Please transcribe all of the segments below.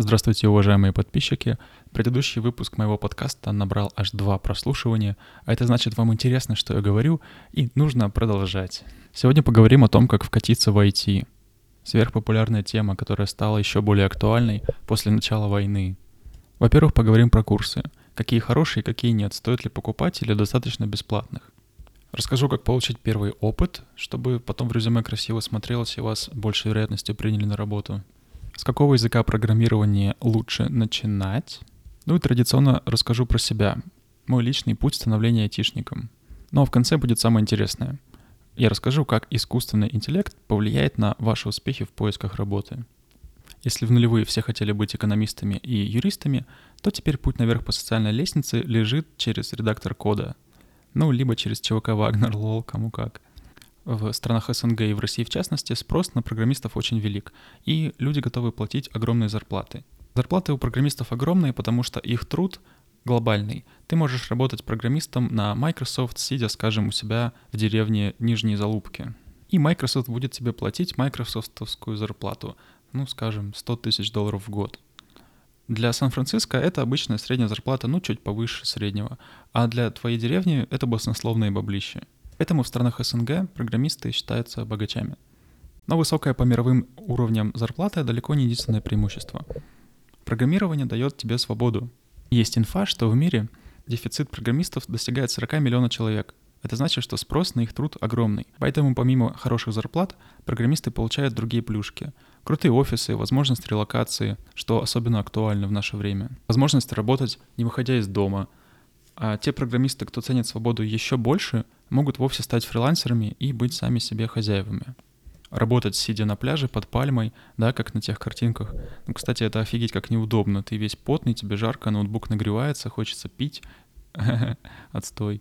Здравствуйте, уважаемые подписчики. Предыдущий выпуск моего подкаста набрал аж два прослушивания, а это значит, вам интересно, что я говорю, и нужно продолжать. Сегодня поговорим о том, как вкатиться в IT. Сверхпопулярная тема, которая стала еще более актуальной после начала войны. Во-первых, поговорим про курсы. Какие хорошие, какие нет, стоит ли покупать или достаточно бесплатных. Расскажу, как получить первый опыт, чтобы потом в резюме красиво смотрелось и вас большей вероятностью приняли на работу. С какого языка программирования лучше начинать? Ну и традиционно расскажу про себя. Мой личный путь становления айтишником. Ну а в конце будет самое интересное. Я расскажу, как искусственный интеллект повлияет на ваши успехи в поисках работы. Если в нулевые все хотели быть экономистами и юристами, то теперь путь наверх по социальной лестнице лежит через редактор кода. Ну, либо через ЧВК Вагнер, лол, кому как в странах СНГ и в России в частности, спрос на программистов очень велик, и люди готовы платить огромные зарплаты. Зарплаты у программистов огромные, потому что их труд глобальный. Ты можешь работать программистом на Microsoft, сидя, скажем, у себя в деревне Нижние Залупки. И Microsoft будет тебе платить майкрософтовскую зарплату, ну, скажем, 100 тысяч долларов в год. Для Сан-Франциско это обычная средняя зарплата, ну, чуть повыше среднего. А для твоей деревни это баснословные баблища. Поэтому в странах СНГ программисты считаются богачами. Но высокая по мировым уровням зарплата далеко не единственное преимущество. Программирование дает тебе свободу. Есть инфа, что в мире дефицит программистов достигает 40 миллионов человек. Это значит, что спрос на их труд огромный. Поэтому помимо хороших зарплат, программисты получают другие плюшки. Крутые офисы, возможность релокации, что особенно актуально в наше время. Возможность работать, не выходя из дома. А те программисты, кто ценит свободу еще больше — могут вовсе стать фрилансерами и быть сами себе хозяевами. Работать, сидя на пляже под пальмой, да, как на тех картинках. Ну, кстати, это офигеть как неудобно. Ты весь потный, тебе жарко, ноутбук нагревается, хочется пить. Отстой.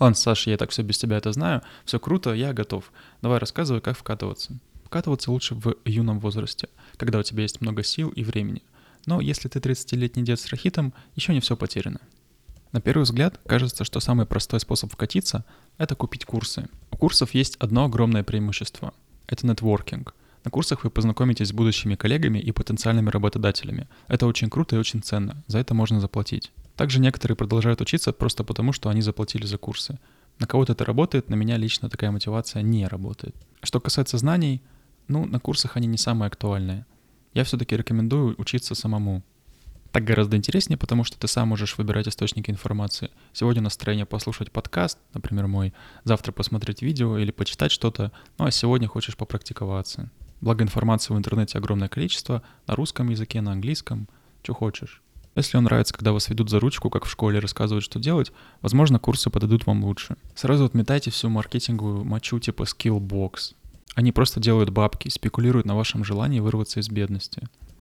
Ладно, Саша, я так все без тебя это знаю. Все круто, я готов. Давай рассказывай, как вкатываться. Вкатываться лучше в юном возрасте, когда у тебя есть много сил и времени. Но если ты 30-летний дед с рахитом, еще не все потеряно. На первый взгляд кажется, что самый простой способ вкатиться — это купить курсы. У курсов есть одно огромное преимущество — это нетворкинг. На курсах вы познакомитесь с будущими коллегами и потенциальными работодателями. Это очень круто и очень ценно, за это можно заплатить. Также некоторые продолжают учиться просто потому, что они заплатили за курсы. На кого-то это работает, на меня лично такая мотивация не работает. Что касается знаний, ну, на курсах они не самые актуальные. Я все-таки рекомендую учиться самому. Так гораздо интереснее, потому что ты сам можешь выбирать источники информации. Сегодня настроение послушать подкаст, например, мой, завтра посмотреть видео или почитать что-то, ну а сегодня хочешь попрактиковаться. Благо информации в интернете огромное количество, на русском языке, на английском, что хочешь. Если вам нравится, когда вас ведут за ручку, как в школе, рассказывают, что делать, возможно, курсы подойдут вам лучше. Сразу отметайте всю маркетинговую мочу типа Skillbox. Они просто делают бабки, спекулируют на вашем желании вырваться из бедности.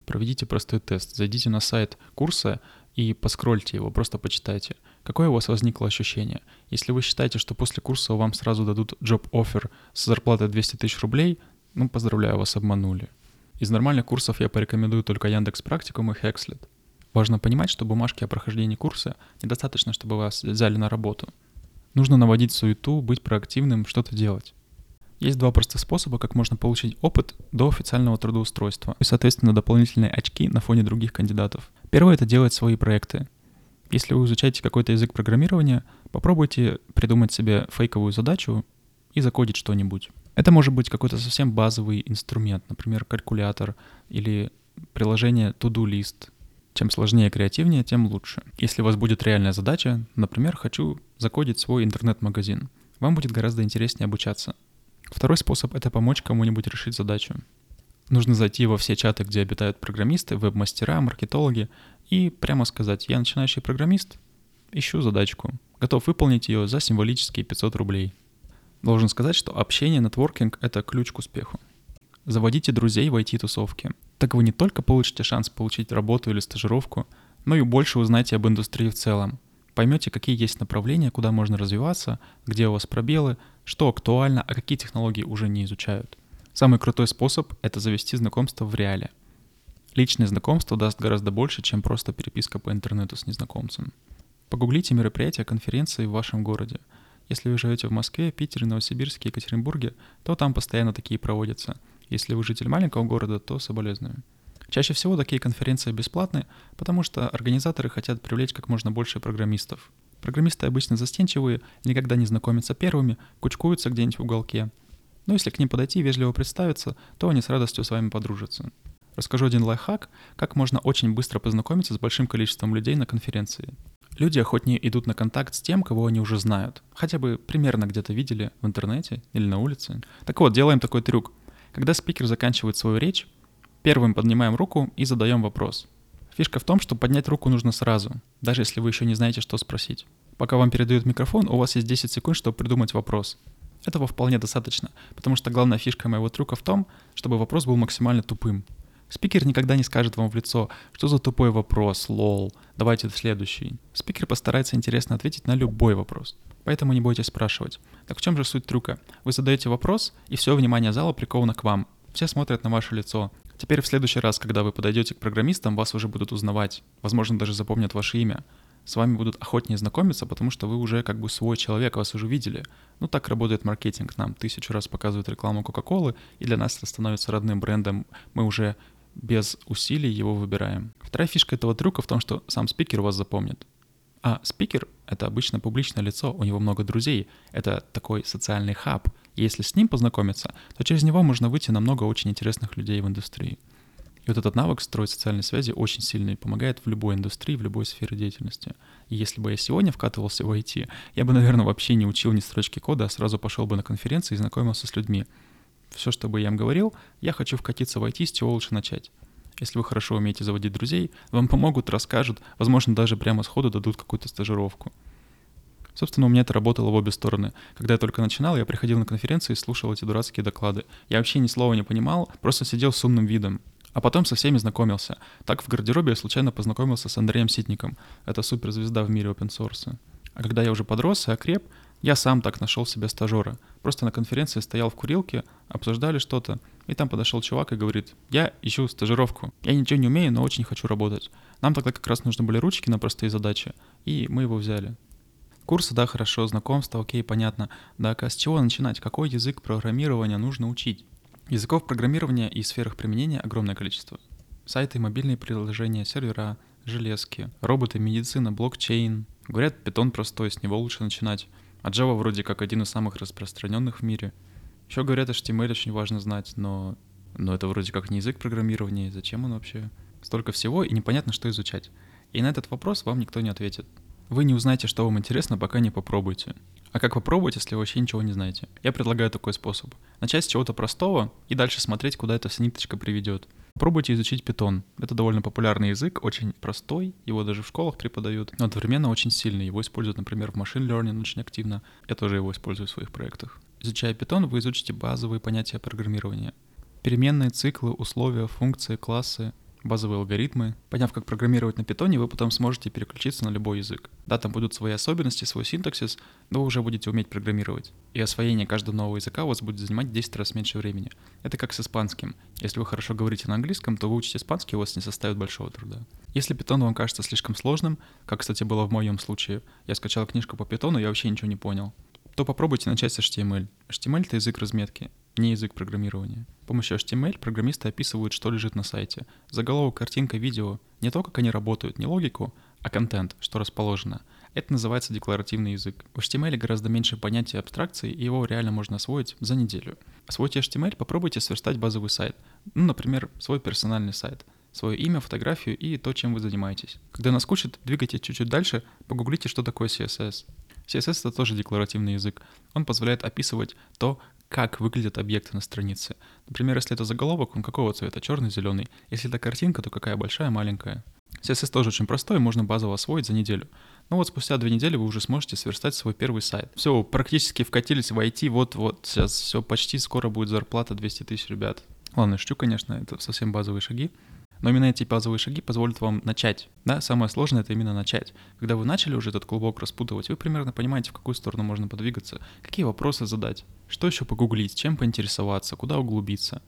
Проведите простой тест. Зайдите на сайт курса и поскрольте его, просто почитайте. Какое у вас возникло ощущение? Если вы считаете, что после курса вам сразу дадут job-offer с зарплатой 200 тысяч рублей, ну, поздравляю, вас обманули. Из нормальных курсов я порекомендую только Яндекс Практикум и Hexlet. Важно понимать, что бумажки о прохождении курса недостаточно, чтобы вас взяли на работу. Нужно наводить суету, быть проактивным, что-то делать. Есть два простых способа, как можно получить опыт до официального трудоустройства и, соответственно, дополнительные очки на фоне других кандидатов. Первое — это делать свои проекты. Если вы изучаете какой-то язык программирования, попробуйте придумать себе фейковую задачу и закодить что-нибудь. Это может быть какой-то совсем базовый инструмент, например, калькулятор или приложение To-Do List. Чем сложнее и креативнее, тем лучше. Если у вас будет реальная задача, например, хочу закодить свой интернет-магазин, вам будет гораздо интереснее обучаться — Второй способ — это помочь кому-нибудь решить задачу. Нужно зайти во все чаты, где обитают программисты, веб-мастера, маркетологи, и прямо сказать «Я начинающий программист, ищу задачку, готов выполнить ее за символические 500 рублей». Должен сказать, что общение, нетворкинг — это ключ к успеху. Заводите друзей в IT-тусовке. Так вы не только получите шанс получить работу или стажировку, но и больше узнаете об индустрии в целом, поймете, какие есть направления, куда можно развиваться, где у вас пробелы, что актуально, а какие технологии уже не изучают. Самый крутой способ — это завести знакомство в реале. Личное знакомство даст гораздо больше, чем просто переписка по интернету с незнакомцем. Погуглите мероприятия, конференции в вашем городе. Если вы живете в Москве, Питере, Новосибирске, Екатеринбурге, то там постоянно такие проводятся. Если вы житель маленького города, то соболезную. Чаще всего такие конференции бесплатны, потому что организаторы хотят привлечь как можно больше программистов. Программисты обычно застенчивые, никогда не знакомятся первыми, кучкуются где-нибудь в уголке. Но если к ним подойти и вежливо представиться, то они с радостью с вами подружатся. Расскажу один лайфхак, как можно очень быстро познакомиться с большим количеством людей на конференции. Люди охотнее идут на контакт с тем, кого они уже знают. Хотя бы примерно где-то видели в интернете или на улице. Так вот, делаем такой трюк. Когда спикер заканчивает свою речь, первым поднимаем руку и задаем вопрос. Фишка в том, что поднять руку нужно сразу, даже если вы еще не знаете, что спросить. Пока вам передают микрофон, у вас есть 10 секунд, чтобы придумать вопрос. Этого вполне достаточно, потому что главная фишка моего трюка в том, чтобы вопрос был максимально тупым. Спикер никогда не скажет вам в лицо, что за тупой вопрос, лол, давайте следующий. Спикер постарается интересно ответить на любой вопрос. Поэтому не бойтесь спрашивать. Так в чем же суть трюка? Вы задаете вопрос, и все внимание зала приковано к вам. Все смотрят на ваше лицо. Теперь в следующий раз, когда вы подойдете к программистам, вас уже будут узнавать. Возможно, даже запомнят ваше имя. С вами будут охотнее знакомиться, потому что вы уже как бы свой человек, вас уже видели. Ну так работает маркетинг. Нам тысячу раз показывают рекламу Кока-Колы, и для нас это становится родным брендом. Мы уже без усилий его выбираем. Вторая фишка этого трюка в том, что сам спикер вас запомнит. А спикер — это обычно публичное лицо, у него много друзей, это такой социальный хаб. И если с ним познакомиться, то через него можно выйти на много очень интересных людей в индустрии. И вот этот навык строить социальные связи очень сильно и помогает в любой индустрии, в любой сфере деятельности. И если бы я сегодня вкатывался в IT, я бы, наверное, вообще не учил ни строчки кода, а сразу пошел бы на конференции и знакомился с людьми. Все, что бы я им говорил, я хочу вкатиться в IT, с чего лучше начать. Если вы хорошо умеете заводить друзей, вам помогут, расскажут, возможно, даже прямо сходу дадут какую-то стажировку. Собственно, у меня это работало в обе стороны. Когда я только начинал, я приходил на конференции и слушал эти дурацкие доклады. Я вообще ни слова не понимал, просто сидел с умным видом. А потом со всеми знакомился. Так в гардеробе я случайно познакомился с Андреем Ситником. Это суперзвезда в мире open source. А когда я уже подрос и окреп, я сам так нашел себе стажера. Просто на конференции стоял в курилке, обсуждали что-то, и там подошел чувак и говорит, я ищу стажировку. Я ничего не умею, но очень хочу работать. Нам тогда как раз нужны были ручки на простые задачи, и мы его взяли. Курсы, да, хорошо, знакомство, окей, понятно. Да, а с чего начинать? Какой язык программирования нужно учить? Языков программирования и сферах применения огромное количество. Сайты, мобильные приложения, сервера, железки, роботы, медицина, блокчейн. Говорят, питон простой, с него лучше начинать. А Java вроде как один из самых распространенных в мире. Еще говорят, HTML очень важно знать, но, но это вроде как не язык программирования, зачем он вообще? Столько всего, и непонятно, что изучать. И на этот вопрос вам никто не ответит. Вы не узнаете, что вам интересно, пока не попробуете. А как попробовать, если вы вообще ничего не знаете? Я предлагаю такой способ. Начать с чего-то простого и дальше смотреть, куда эта вся ниточка приведет. Попробуйте изучить питон. Это довольно популярный язык, очень простой, его даже в школах преподают, но одновременно очень сильный. Его используют, например, в machine learning очень активно. Я тоже его использую в своих проектах. Изучая питон, вы изучите базовые понятия программирования. Переменные, циклы, условия, функции, классы, базовые алгоритмы. Поняв, как программировать на питоне, вы потом сможете переключиться на любой язык. Да, там будут свои особенности, свой синтаксис, но вы уже будете уметь программировать. И освоение каждого нового языка у вас будет занимать 10 раз меньше времени. Это как с испанским. Если вы хорошо говорите на английском, то выучить испанский у вас не составит большого труда. Если питон вам кажется слишком сложным, как, кстати, было в моем случае, я скачал книжку по питону, я вообще ничего не понял, то попробуйте начать с HTML. HTML — это язык разметки не язык программирования. С помощью HTML программисты описывают, что лежит на сайте. Заголовок, картинка, видео. Не то, как они работают, не логику, а контент, что расположено. Это называется декларативный язык. В HTML гораздо меньше понятия абстракции, и его реально можно освоить за неделю. Освоите HTML, попробуйте сверстать базовый сайт. Ну, например, свой персональный сайт свое имя, фотографию и то, чем вы занимаетесь. Когда наскучит, двигайте чуть-чуть дальше, погуглите, что такое CSS. CSS — это тоже декларативный язык. Он позволяет описывать то, как выглядят объекты на странице. Например, если это заголовок, он какого цвета? Черный, зеленый. Если это картинка, то какая большая, маленькая. CSS тоже очень простой, можно базово освоить за неделю. Но вот спустя две недели вы уже сможете сверстать свой первый сайт. Все, практически вкатились в IT, вот-вот, сейчас все почти скоро будет зарплата 200 тысяч, ребят. Ладно, шучу, конечно, это совсем базовые шаги. Но именно эти базовые шаги позволят вам начать. Да, самое сложное — это именно начать. Когда вы начали уже этот клубок распутывать, вы примерно понимаете, в какую сторону можно подвигаться, какие вопросы задать, что еще погуглить, чем поинтересоваться, куда углубиться.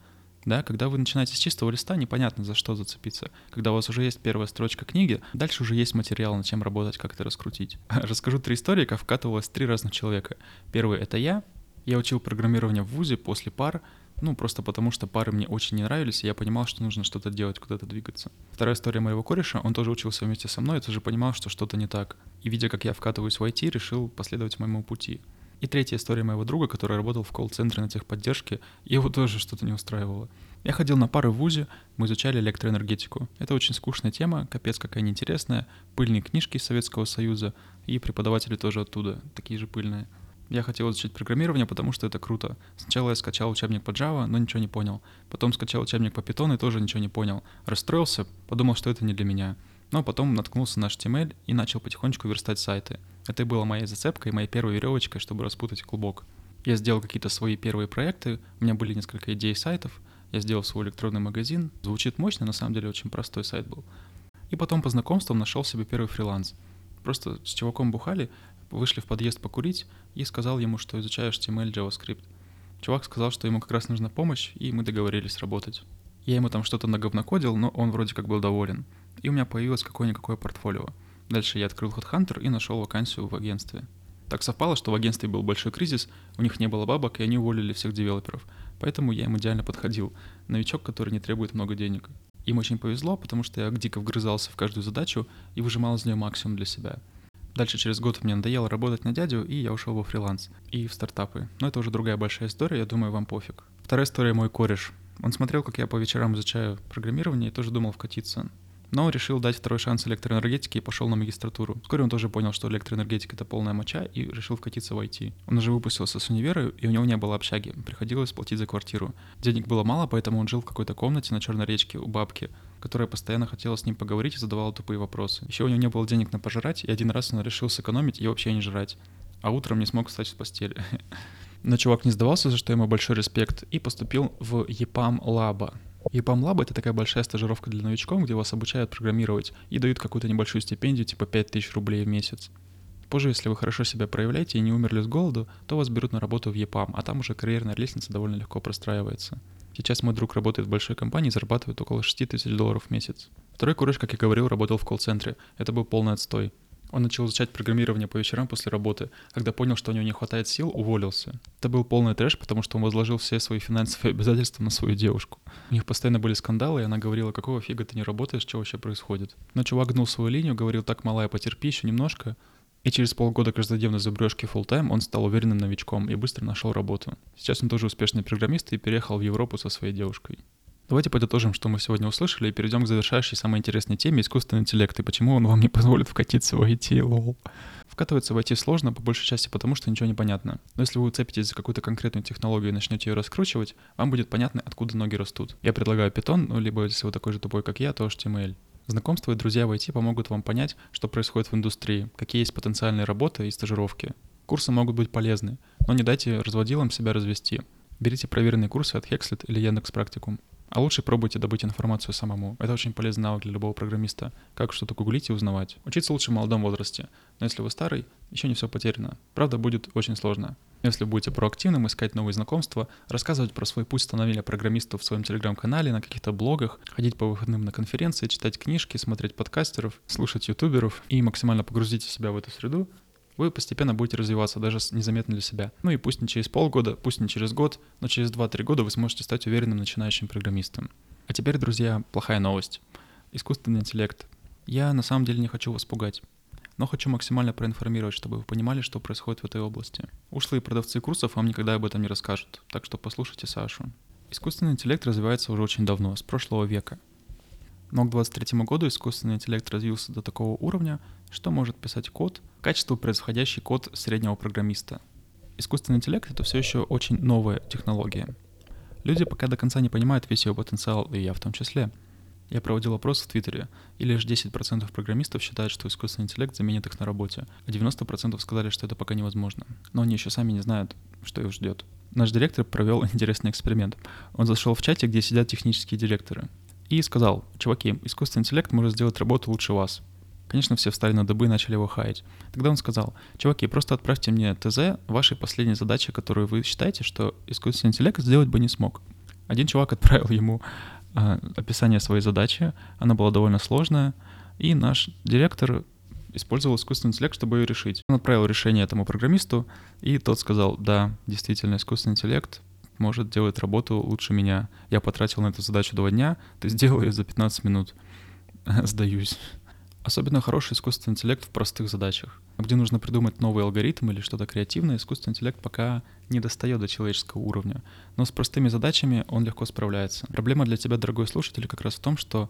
Да, когда вы начинаете с чистого листа, непонятно за что зацепиться. Когда у вас уже есть первая строчка книги, дальше уже есть материал, над чем работать, как это раскрутить. Расскажу три истории, как вкатывалось три разных человека. Первый — это я. Я учил программирование в ВУЗе после пар, Ну, просто потому что пары мне очень не нравились, и я понимал, что нужно что-то делать, куда-то двигаться. Вторая история моего кореша, он тоже учился вместе со мной, и тоже понимал, что что-то не так. И видя, как я вкатываюсь в IT, решил последовать моему пути. И третья история моего друга, который работал в колл-центре на техподдержке, его тоже что-то не устраивало. Я ходил на пары в ВУЗе, мы изучали электроэнергетику. Это очень скучная тема, капец какая неинтересная, пыльные книжки из Советского Союза, и преподаватели тоже оттуда, такие же пыльные. Я хотел изучить программирование, потому что это круто. Сначала я скачал учебник по Java, но ничего не понял. Потом скачал учебник по Python и тоже ничего не понял. Расстроился, подумал, что это не для меня. Но потом наткнулся на HTML и начал потихонечку верстать сайты. Это было моей зацепкой, моей первой веревочкой, чтобы распутать клубок. Я сделал какие-то свои первые проекты, у меня были несколько идей сайтов, я сделал свой электронный магазин. Звучит мощно, на самом деле очень простой сайт был. И потом по знакомствам нашел себе первый фриланс. Просто с чуваком бухали, вышли в подъезд покурить и сказал ему, что изучаю HTML, JavaScript. Чувак сказал, что ему как раз нужна помощь, и мы договорились работать. Я ему там что-то наговнокодил, но он вроде как был доволен. И у меня появилось какое-никакое портфолио. Дальше я открыл HeadHunter и нашел вакансию в агентстве. Так совпало, что в агентстве был большой кризис, у них не было бабок, и они уволили всех девелоперов. Поэтому я им идеально подходил. Новичок, который не требует много денег. Им очень повезло, потому что я дико вгрызался в каждую задачу и выжимал из нее максимум для себя. Дальше через год мне надоело работать на дядю, и я ушел во фриланс и в стартапы. Но это уже другая большая история, я думаю, вам пофиг. Вторая история мой кореш. Он смотрел, как я по вечерам изучаю программирование и тоже думал вкатиться но решил дать второй шанс электроэнергетике и пошел на магистратуру. Вскоре он тоже понял, что электроэнергетика — это полная моча, и решил вкатиться в IT. Он уже выпустился с универа, и у него не было общаги, приходилось платить за квартиру. Денег было мало, поэтому он жил в какой-то комнате на Черной речке у бабки, которая постоянно хотела с ним поговорить и задавала тупые вопросы. Еще у него не было денег на пожрать, и один раз он решил сэкономить и вообще не жрать. А утром не смог встать с постели. Но чувак не сдавался, за что ему большой респект, и поступил в EPAM Lab. EPAM Lab — это такая большая стажировка для новичков, где вас обучают программировать и дают какую-то небольшую стипендию, типа 5000 рублей в месяц. Позже, если вы хорошо себя проявляете и не умерли с голоду, то вас берут на работу в EPAM, а там уже карьерная лестница довольно легко простраивается. Сейчас мой друг работает в большой компании и зарабатывает около 6 тысяч долларов в месяц. Второй кураж, как я говорил, работал в колл-центре. Это был полный отстой. Он начал изучать программирование по вечерам после работы. Когда понял, что у него не хватает сил, уволился. Это был полный трэш, потому что он возложил все свои финансовые обязательства на свою девушку. У них постоянно были скандалы, и она говорила, какого фига ты не работаешь, что вообще происходит. Но чувак гнул свою линию, говорил, так, малая, потерпи еще немножко. И через полгода каждодневной забрежки full time он стал уверенным новичком и быстро нашел работу. Сейчас он тоже успешный программист и переехал в Европу со своей девушкой. Давайте подытожим, что мы сегодня услышали, и перейдем к завершающей самой интересной теме — искусственный интеллект, и почему он вам не позволит вкатиться в IT, лол. Вкатываться в IT сложно, по большей части потому, что ничего не понятно. Но если вы уцепитесь за какую-то конкретную технологию и начнете ее раскручивать, вам будет понятно, откуда ноги растут. Я предлагаю Python, ну, либо если вы такой же тупой, как я, то HTML. Знакомство и друзья в IT помогут вам понять, что происходит в индустрии, какие есть потенциальные работы и стажировки. Курсы могут быть полезны, но не дайте разводилам себя развести. Берите проверенные курсы от Hexlet или Яндекс Практикум. А лучше пробуйте добыть информацию самому. Это очень полезный навык для любого программиста. Как что-то гуглить и узнавать. Учиться лучше в молодом возрасте. Но если вы старый, еще не все потеряно. Правда, будет очень сложно. Если будете проактивным, искать новые знакомства, рассказывать про свой путь становления программиста в своем телеграм-канале, на каких-то блогах, ходить по выходным на конференции, читать книжки, смотреть подкастеров, слушать ютуберов и максимально погрузить себя в эту среду, вы постепенно будете развиваться, даже незаметно для себя. Ну и пусть не через полгода, пусть не через год, но через 2-3 года вы сможете стать уверенным начинающим программистом. А теперь, друзья, плохая новость. Искусственный интеллект. Я на самом деле не хочу вас пугать но хочу максимально проинформировать, чтобы вы понимали, что происходит в этой области. Ушлые продавцы курсов вам никогда об этом не расскажут, так что послушайте Сашу. Искусственный интеллект развивается уже очень давно, с прошлого века. Но к 2023 году искусственный интеллект развился до такого уровня, что может писать код, качество превосходящий код среднего программиста. Искусственный интеллект — это все еще очень новая технология. Люди пока до конца не понимают весь его потенциал, и я в том числе. Я проводил опрос в Твиттере, и лишь 10% программистов считают, что искусственный интеллект заменит их на работе, а 90% сказали, что это пока невозможно. Но они еще сами не знают, что их ждет. Наш директор провел интересный эксперимент. Он зашел в чате, где сидят технические директоры, и сказал, чуваки, искусственный интеллект может сделать работу лучше вас. Конечно, все встали на дыбы и начали его хаять. Тогда он сказал, чуваки, просто отправьте мне ТЗ вашей последней задачи, которую вы считаете, что искусственный интеллект сделать бы не смог. Один чувак отправил ему описание своей задачи, она была довольно сложная, и наш директор использовал искусственный интеллект, чтобы ее решить. Он отправил решение этому программисту, и тот сказал, да, действительно, искусственный интеллект может делать работу лучше меня. Я потратил на эту задачу два дня, ты сделал ее за 15 минут. Сдаюсь. Особенно хороший искусственный интеллект в простых задачах. Где нужно придумать новый алгоритм или что-то креативное, искусственный интеллект пока не достает до человеческого уровня. Но с простыми задачами он легко справляется. Проблема для тебя, дорогой слушатель, как раз в том, что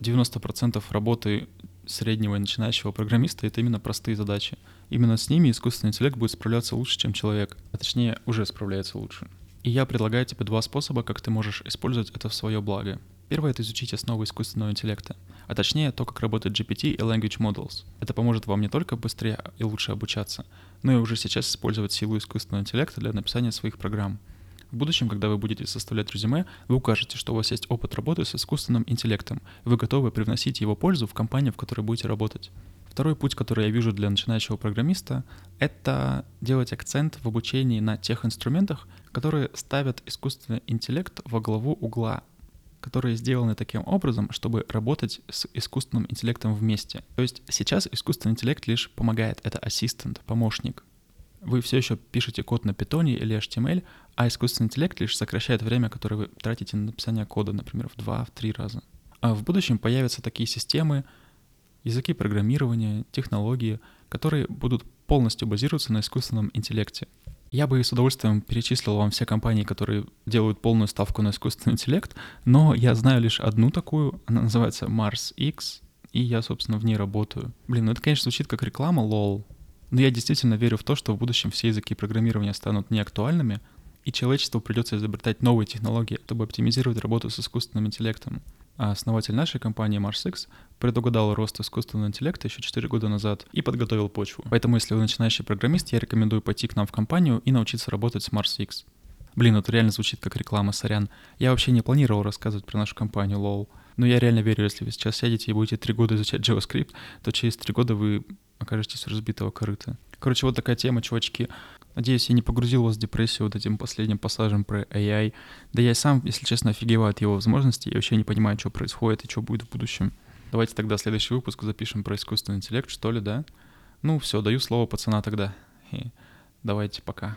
90% работы среднего и начинающего программиста — это именно простые задачи. Именно с ними искусственный интеллект будет справляться лучше, чем человек. А точнее, уже справляется лучше. И я предлагаю тебе два способа, как ты можешь использовать это в свое благо. Первое — это изучить основы искусственного интеллекта, а точнее то, как работает GPT и Language Models. Это поможет вам не только быстрее и лучше обучаться, но и уже сейчас использовать силу искусственного интеллекта для написания своих программ. В будущем, когда вы будете составлять резюме, вы укажете, что у вас есть опыт работы с искусственным интеллектом, и вы готовы привносить его пользу в компанию, в которой будете работать. Второй путь, который я вижу для начинающего программиста, это делать акцент в обучении на тех инструментах, которые ставят искусственный интеллект во главу угла которые сделаны таким образом, чтобы работать с искусственным интеллектом вместе. То есть сейчас искусственный интеллект лишь помогает, это ассистент, помощник. Вы все еще пишете код на питоне или HTML, а искусственный интеллект лишь сокращает время, которое вы тратите на написание кода, например, в 2-3 раза. А в будущем появятся такие системы, языки программирования, технологии, которые будут полностью базироваться на искусственном интеллекте. Я бы с удовольствием перечислил вам все компании, которые делают полную ставку на искусственный интеллект, но я знаю лишь одну такую, она называется Mars X, и я, собственно, в ней работаю. Блин, ну это, конечно, звучит как реклама, лол, но я действительно верю в то, что в будущем все языки программирования станут неактуальными, и человечеству придется изобретать новые технологии, чтобы оптимизировать работу с искусственным интеллектом. А основатель нашей компании MarsX предугадал рост искусственного интеллекта еще 4 года назад и подготовил почву. Поэтому, если вы начинающий программист, я рекомендую пойти к нам в компанию и научиться работать с MarsX. Блин, это реально звучит как реклама, сорян. Я вообще не планировал рассказывать про нашу компанию, лол. Но я реально верю, если вы сейчас сядете и будете 3 года изучать JavaScript, то через 3 года вы окажетесь разбитого корыта. Короче, вот такая тема, чувачки. Надеюсь, я не погрузил вас в депрессию вот этим последним пассажем про AI. Да я сам, если честно, офигеваю от его возможностей. Я вообще не понимаю, что происходит и что будет в будущем. Давайте тогда следующий выпуск запишем про искусственный интеллект, что ли, да? Ну, все, даю слово пацана тогда. И давайте, пока.